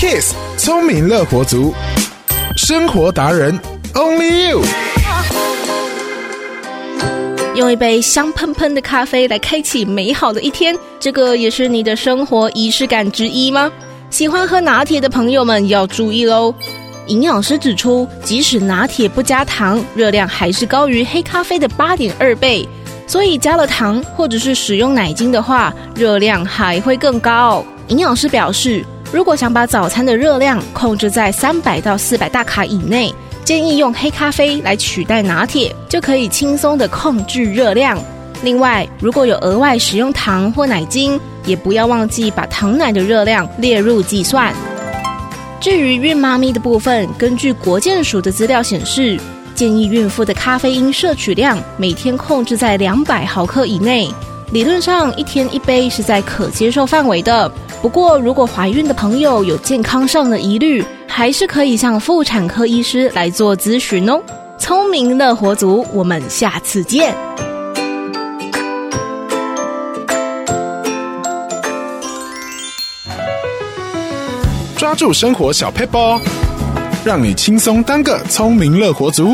Kiss 聪明乐活族，生活达人 Only You。用一杯香喷喷的咖啡来开启美好的一天，这个也是你的生活仪式感之一吗？喜欢喝拿铁的朋友们要注意喽！营养师指出，即使拿铁不加糖，热量还是高于黑咖啡的八点二倍。所以加了糖或者是使用奶精的话，热量还会更高。营养师表示，如果想把早餐的热量控制在三百到四百大卡以内，建议用黑咖啡来取代拿铁，就可以轻松的控制热量。另外，如果有额外使用糖或奶精，也不要忘记把糖奶的热量列入计算。至于孕妈咪的部分，根据国健署的资料显示，建议孕妇的咖啡因摄取量每天控制在两百毫克以内，理论上一天一杯是在可接受范围的。不过，如果怀孕的朋友有健康上的疑虑，还是可以向妇产科医师来做咨询哦。聪明乐活族，我们下次见。抓住生活小 paper，，让你轻松当个聪明乐活族。